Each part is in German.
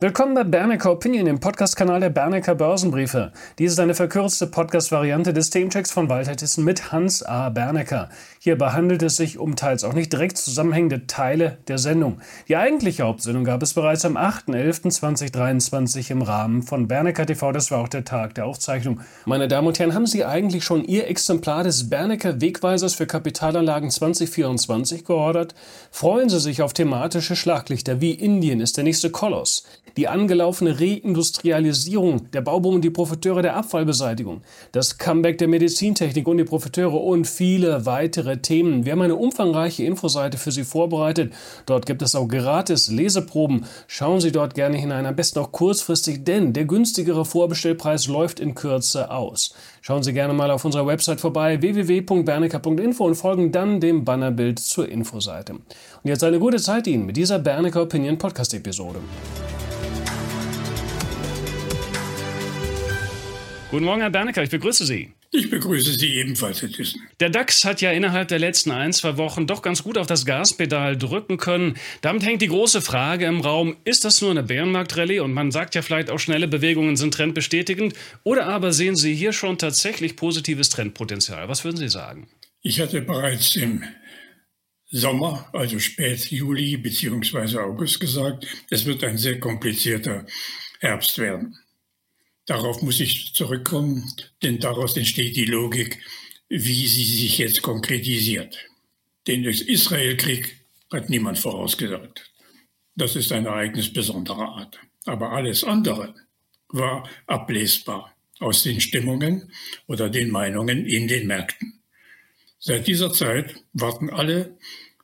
Willkommen bei Bernecker Opinion, dem Podcast-Kanal der Bernecker Börsenbriefe. Dies ist eine verkürzte Podcast-Variante des Themenchecks von Walter Thyssen mit Hans A. Bernecker. Hierbei handelt es sich um teils auch nicht direkt zusammenhängende Teile der Sendung. Die eigentliche Hauptsendung gab es bereits am 8.11.2023 im Rahmen von Bernecker TV. Das war auch der Tag der Aufzeichnung. Meine Damen und Herren, haben Sie eigentlich schon Ihr Exemplar des Bernecker Wegweisers für Kapitalanlagen 2024 geordert? Freuen Sie sich auf thematische Schlaglichter wie Indien ist der nächste Koloss die angelaufene Reindustrialisierung, der Bauboom und die Profiteure der Abfallbeseitigung, das Comeback der Medizintechnik und die Profiteure und viele weitere Themen. Wir haben eine umfangreiche Infoseite für Sie vorbereitet. Dort gibt es auch gratis Leseproben. Schauen Sie dort gerne hinein, am besten auch kurzfristig, denn der günstigere Vorbestellpreis läuft in Kürze aus. Schauen Sie gerne mal auf unserer Website vorbei www.bernecker.info und folgen dann dem Bannerbild zur Infoseite. Und jetzt eine gute Zeit Ihnen mit dieser Bernecker Opinion Podcast Episode. Guten Morgen, Herr Bernecker, ich begrüße Sie. Ich begrüße Sie ebenfalls, Herr Thyssen. Der DAX hat ja innerhalb der letzten ein, zwei Wochen doch ganz gut auf das Gaspedal drücken können. Damit hängt die große Frage im Raum, ist das nur eine Bärenmarktrallye und man sagt ja vielleicht auch schnelle Bewegungen sind trendbestätigend oder aber sehen Sie hier schon tatsächlich positives Trendpotenzial? Was würden Sie sagen? Ich hatte bereits im Sommer, also spät Juli bzw. August gesagt, es wird ein sehr komplizierter Herbst werden. Darauf muss ich zurückkommen, denn daraus entsteht die Logik, wie sie sich jetzt konkretisiert. Den Israelkrieg hat niemand vorausgesagt. Das ist ein Ereignis besonderer Art. Aber alles andere war ablesbar aus den Stimmungen oder den Meinungen in den Märkten. Seit dieser Zeit warten alle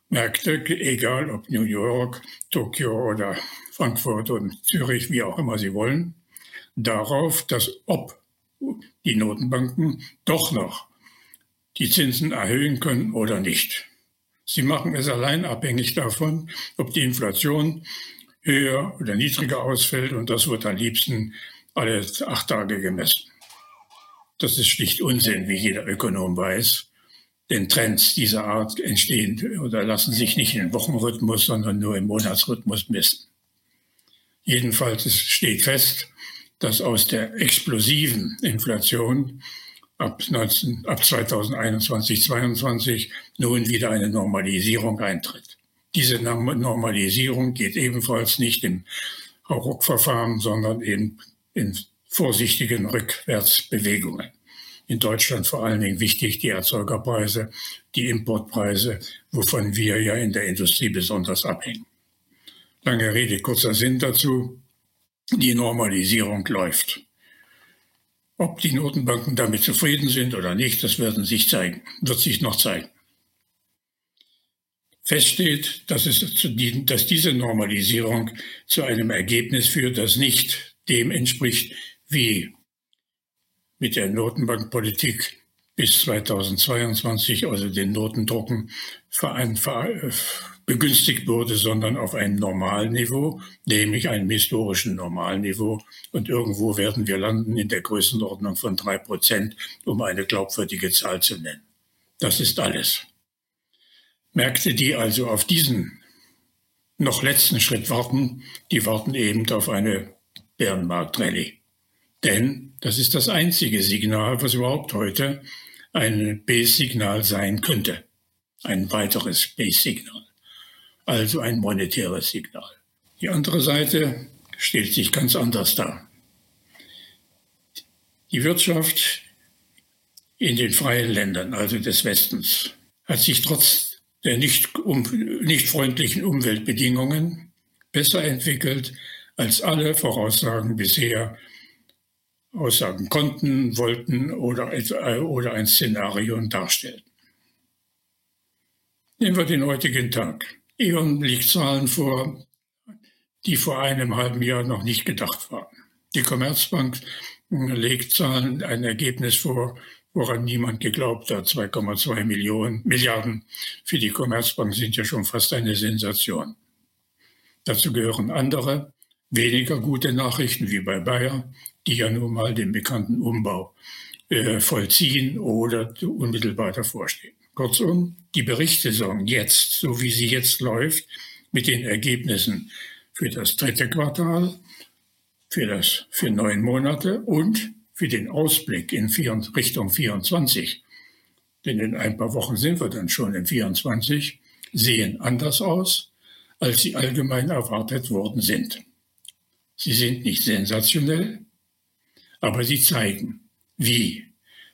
Märkte, egal ob New York, Tokio oder Frankfurt und Zürich, wie auch immer sie wollen, darauf, dass ob die Notenbanken doch noch die Zinsen erhöhen können oder nicht. Sie machen es allein abhängig davon, ob die Inflation höher oder niedriger ausfällt und das wird am liebsten alle acht Tage gemessen. Das ist schlicht Unsinn, wie jeder Ökonom weiß. Denn Trends dieser Art entstehen oder lassen sich nicht in Wochenrhythmus, sondern nur im Monatsrhythmus messen. Jedenfalls steht fest, dass aus der explosiven Inflation ab, 19, ab 2021, 2022 nun wieder eine Normalisierung eintritt. Diese Normalisierung geht ebenfalls nicht im Hauruck-Verfahren, sondern eben in vorsichtigen Rückwärtsbewegungen. In Deutschland vor allen Dingen wichtig die Erzeugerpreise, die Importpreise, wovon wir ja in der Industrie besonders abhängen. Lange Rede, kurzer Sinn dazu die Normalisierung läuft. Ob die Notenbanken damit zufrieden sind oder nicht, das werden sich zeigen, wird sich noch zeigen. Fest steht, dass, es zu dass diese Normalisierung zu einem Ergebnis führt, das nicht dem entspricht, wie mit der Notenbankpolitik bis 2022, also den Notendrucken, verein, begünstigt wurde, sondern auf einem Normalniveau, nämlich einem historischen Normalniveau. Und irgendwo werden wir landen in der Größenordnung von drei Prozent, um eine glaubwürdige Zahl zu nennen. Das ist alles. Märkte, die also auf diesen noch letzten Schritt warten, die warten eben auf eine Bärenmarkt-Rallye. Denn das ist das einzige Signal, was überhaupt heute ein Base-Signal sein könnte. Ein weiteres Base-Signal also ein monetäres Signal. Die andere Seite stellt sich ganz anders dar. Die Wirtschaft in den freien Ländern, also des Westens, hat sich trotz der nicht, um, nicht freundlichen Umweltbedingungen besser entwickelt, als alle Voraussagen bisher aussagen konnten, wollten oder, oder ein Szenario darstellen. Nehmen wir den heutigen Tag. E.ON legt Zahlen vor, die vor einem halben Jahr noch nicht gedacht waren. Die Commerzbank legt Zahlen, ein Ergebnis vor, woran niemand geglaubt hat. 2,2 Millionen Milliarden für die Commerzbank sind ja schon fast eine Sensation. Dazu gehören andere, weniger gute Nachrichten wie bei Bayer, die ja nun mal den bekannten Umbau äh, vollziehen oder unmittelbar davor stehen. Kurzum, die Berichtssaison jetzt, so wie sie jetzt läuft, mit den Ergebnissen für das dritte Quartal für, das, für neun Monate und für den Ausblick in Richtung 24, denn in ein paar Wochen sind wir dann schon in 24, sehen anders aus, als sie allgemein erwartet worden sind. Sie sind nicht sensationell, aber sie zeigen, wie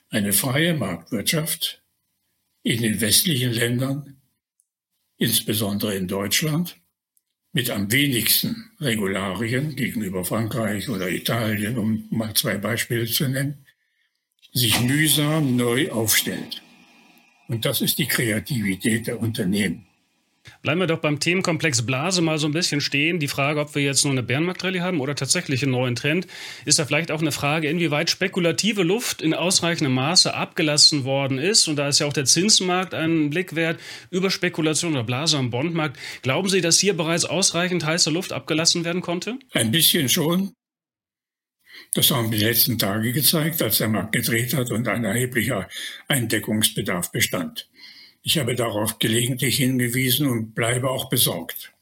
eine freie Marktwirtschaft in den westlichen Ländern, insbesondere in Deutschland, mit am wenigsten Regularien gegenüber Frankreich oder Italien, um mal zwei Beispiele zu nennen, sich mühsam neu aufstellt. Und das ist die Kreativität der Unternehmen. Bleiben wir doch beim Themenkomplex Blase mal so ein bisschen stehen. Die Frage, ob wir jetzt nur eine Bärenmarktrallye haben oder tatsächlich einen neuen Trend, ist da vielleicht auch eine Frage, inwieweit spekulative Luft in ausreichendem Maße abgelassen worden ist. Und da ist ja auch der Zinsmarkt ein Blick wert über Spekulation oder Blase am Bondmarkt. Glauben Sie, dass hier bereits ausreichend heiße Luft abgelassen werden konnte? Ein bisschen schon. Das haben die letzten Tage gezeigt, als der Markt gedreht hat und ein erheblicher Eindeckungsbedarf bestand. Ich habe darauf gelegentlich hingewiesen und bleibe auch besorgt.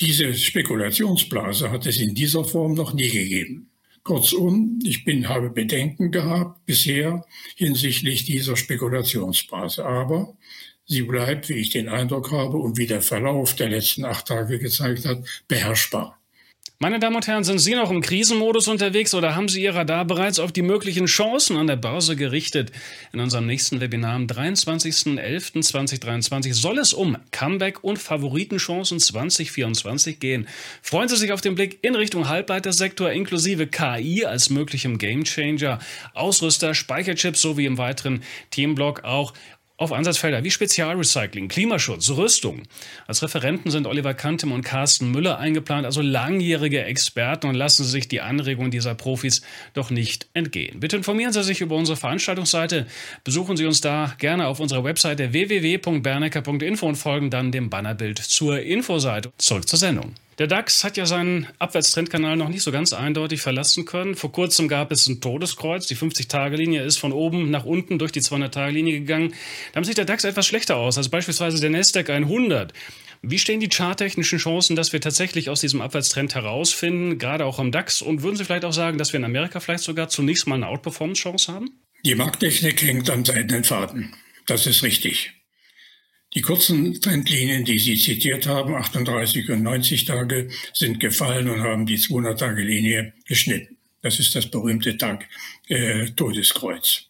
Diese Spekulationsblase hat es in dieser Form noch nie gegeben. Kurzum, ich bin, habe Bedenken gehabt bisher hinsichtlich dieser Spekulationsblase. Aber sie bleibt, wie ich den Eindruck habe und wie der Verlauf der letzten acht Tage gezeigt hat, beherrschbar. Meine Damen und Herren, sind Sie noch im Krisenmodus unterwegs oder haben Sie Ihr Radar bereits auf die möglichen Chancen an der Börse gerichtet? In unserem nächsten Webinar am 23.11.2023 soll es um Comeback und Favoritenchancen 2024 gehen. Freuen Sie sich auf den Blick in Richtung Halbleitersektor inklusive KI als möglichem Gamechanger, Ausrüster, Speicherchips sowie im weiteren Themenblock auch auf Ansatzfelder wie Spezialrecycling, Klimaschutz, Rüstung. Als Referenten sind Oliver Kantem und Carsten Müller eingeplant, also langjährige Experten und lassen Sie sich die Anregungen dieser Profis doch nicht entgehen. Bitte informieren Sie sich über unsere Veranstaltungsseite, besuchen Sie uns da gerne auf unserer Webseite www.bernecker.info und folgen dann dem Bannerbild zur Infoseite. Zurück zur Sendung. Der DAX hat ja seinen Abwärtstrendkanal noch nicht so ganz eindeutig verlassen können. Vor kurzem gab es ein Todeskreuz. Die 50-Tage-Linie ist von oben nach unten durch die 200-Tage-Linie gegangen. Da sieht der DAX etwas schlechter aus als beispielsweise der Nasdaq 100. Wie stehen die charttechnischen Chancen, dass wir tatsächlich aus diesem Abwärtstrend herausfinden, gerade auch am DAX? Und würden Sie vielleicht auch sagen, dass wir in Amerika vielleicht sogar zunächst mal eine Outperformance-Chance haben? Die Markttechnik hängt am seidenen Faden. Das ist richtig. Die kurzen Trendlinien, die Sie zitiert haben, 38 und 90 Tage, sind gefallen und haben die 200-Tage-Linie geschnitten. Das ist das berühmte Tag äh, Todeskreuz.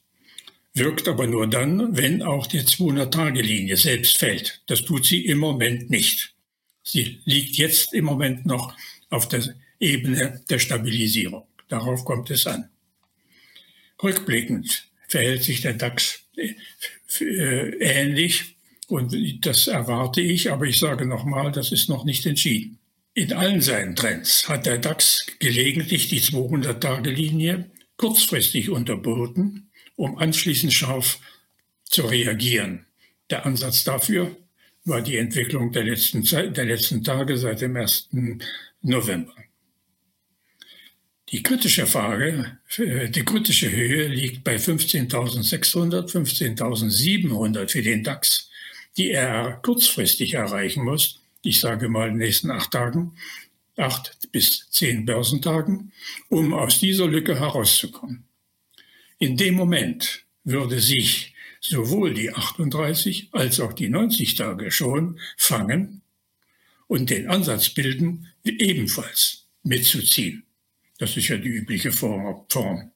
Wirkt aber nur dann, wenn auch die 200-Tage-Linie selbst fällt. Das tut sie im Moment nicht. Sie liegt jetzt im Moment noch auf der Ebene der Stabilisierung. Darauf kommt es an. Rückblickend verhält sich der DAX äh, äh, ähnlich und das erwarte ich, aber ich sage nochmal, das ist noch nicht entschieden. In allen seinen Trends hat der DAX gelegentlich die 200-Tage-Linie kurzfristig unterboten, um anschließend scharf zu reagieren. Der Ansatz dafür war die Entwicklung der letzten, Zeit, der letzten Tage seit dem 1. November. Die kritische Frage, äh, die kritische Höhe liegt bei 15.600, 15.700 für den DAX die er kurzfristig erreichen muss. Ich sage mal in den nächsten acht Tagen, acht bis zehn Börsentagen, um aus dieser Lücke herauszukommen. In dem Moment würde sich sowohl die 38 als auch die 90 Tage schon fangen und den Ansatz bilden, ebenfalls mitzuziehen. Das ist ja die übliche Form.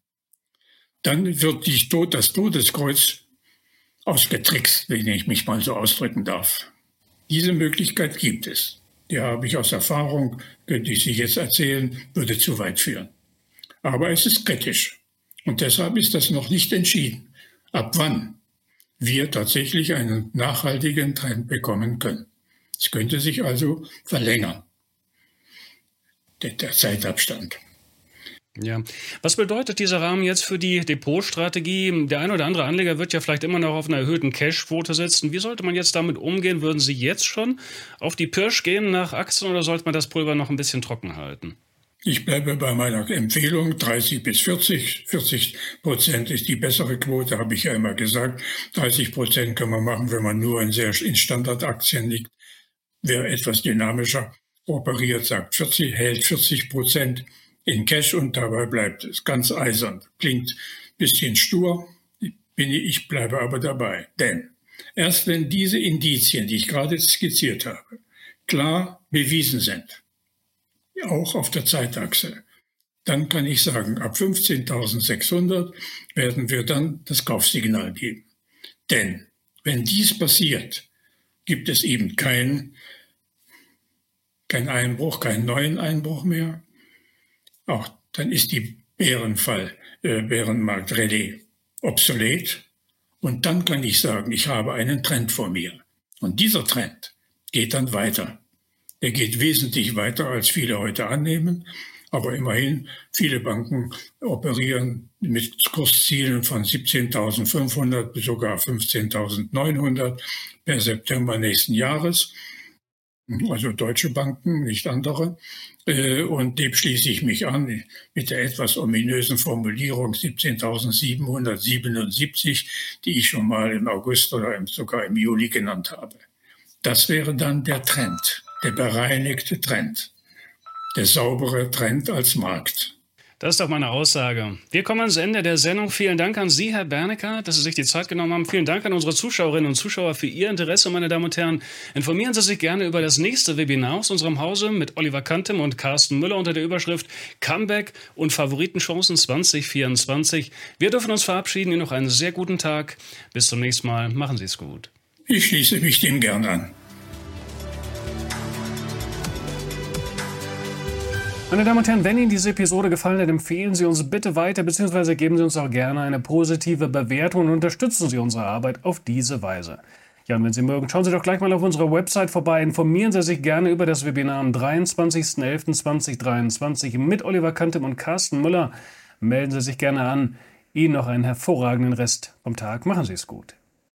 Dann wird die, das Todeskreuz ausgetrickst, wenn ich mich mal so ausdrücken darf. Diese Möglichkeit gibt es. Die habe ich aus Erfahrung, könnte ich Sie jetzt erzählen, würde zu weit führen. Aber es ist kritisch. Und deshalb ist das noch nicht entschieden, ab wann wir tatsächlich einen nachhaltigen Trend bekommen können. Es könnte sich also verlängern, der, der Zeitabstand. Ja, was bedeutet dieser Rahmen jetzt für die Depotstrategie? Der ein oder andere Anleger wird ja vielleicht immer noch auf einer erhöhten Cashquote sitzen. Wie sollte man jetzt damit umgehen? Würden Sie jetzt schon auf die Pirsch gehen nach Aktien oder sollte man das Pulver noch ein bisschen trocken halten? Ich bleibe bei meiner Empfehlung 30 bis 40. 40 Prozent ist die bessere Quote, habe ich ja immer gesagt. 30 Prozent kann man machen, wenn man nur in sehr in Standardaktien liegt. Wer etwas dynamischer operiert, sagt 40, hält 40 Prozent in Cash und dabei bleibt es. Ganz eisern. Klingt bisschen stur, bin ich, ich bleibe aber dabei. Denn erst wenn diese Indizien, die ich gerade skizziert habe, klar bewiesen sind, auch auf der Zeitachse, dann kann ich sagen, ab 15.600 werden wir dann das Kaufsignal geben. Denn wenn dies passiert, gibt es eben keinen kein Einbruch, keinen neuen Einbruch mehr. Auch dann ist die Bärenfall, äh, Bärenmarkt-Rallye obsolet. Und dann kann ich sagen, ich habe einen Trend vor mir. Und dieser Trend geht dann weiter. Er geht wesentlich weiter, als viele heute annehmen. Aber immerhin, viele Banken operieren mit Kurszielen von 17.500 bis sogar 15.900 per September nächsten Jahres. Also deutsche Banken, nicht andere. Äh, und dem schließe ich mich an mit der etwas ominösen Formulierung 17.777, die ich schon mal im August oder sogar im Juli genannt habe. Das wäre dann der Trend, der bereinigte Trend der saubere Trend als Markt. Das ist doch meine Aussage. Wir kommen ans Ende der Sendung. Vielen Dank an Sie, Herr Bernecker, dass Sie sich die Zeit genommen haben. Vielen Dank an unsere Zuschauerinnen und Zuschauer für Ihr Interesse, meine Damen und Herren. Informieren Sie sich gerne über das nächste Webinar aus unserem Hause mit Oliver Kantem und Carsten Müller unter der Überschrift Comeback und Favoritenchancen 2024. Wir dürfen uns verabschieden. Ihnen noch einen sehr guten Tag. Bis zum nächsten Mal. Machen Sie es gut. Ich schließe mich dem gern an. Meine Damen und Herren, wenn Ihnen diese Episode gefallen hat, empfehlen Sie uns bitte weiter, beziehungsweise geben Sie uns auch gerne eine positive Bewertung und unterstützen Sie unsere Arbeit auf diese Weise. Ja, und wenn Sie mögen, schauen Sie doch gleich mal auf unserer Website vorbei. Informieren Sie sich gerne über das Webinar am 23.11.2023 mit Oliver Kantem und Carsten Müller. Melden Sie sich gerne an. Ihnen noch einen hervorragenden Rest vom Tag. Machen Sie es gut.